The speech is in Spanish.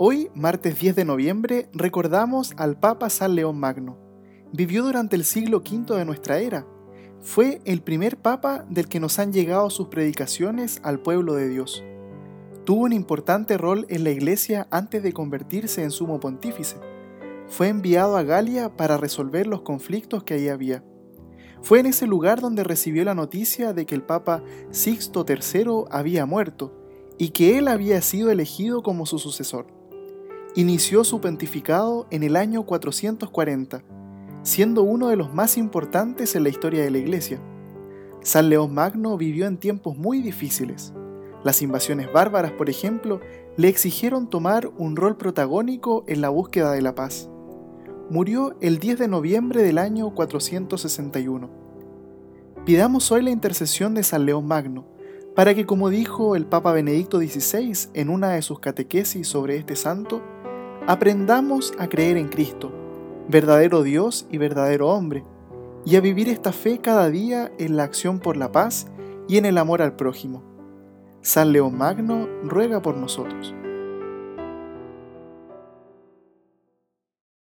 Hoy, martes 10 de noviembre, recordamos al Papa San León Magno. Vivió durante el siglo V de nuestra era. Fue el primer Papa del que nos han llegado sus predicaciones al pueblo de Dios. Tuvo un importante rol en la Iglesia antes de convertirse en sumo pontífice. Fue enviado a Galia para resolver los conflictos que allí había. Fue en ese lugar donde recibió la noticia de que el Papa Sixto III había muerto y que él había sido elegido como su sucesor inició su pontificado en el año 440, siendo uno de los más importantes en la historia de la Iglesia. San León Magno vivió en tiempos muy difíciles. Las invasiones bárbaras, por ejemplo, le exigieron tomar un rol protagónico en la búsqueda de la paz. Murió el 10 de noviembre del año 461. Pidamos hoy la intercesión de San León Magno, para que, como dijo el Papa Benedicto XVI en una de sus catequesis sobre este santo, aprendamos a creer en Cristo, verdadero Dios y verdadero hombre, y a vivir esta fe cada día en la acción por la paz y en el amor al prójimo. San León Magno ruega por nosotros.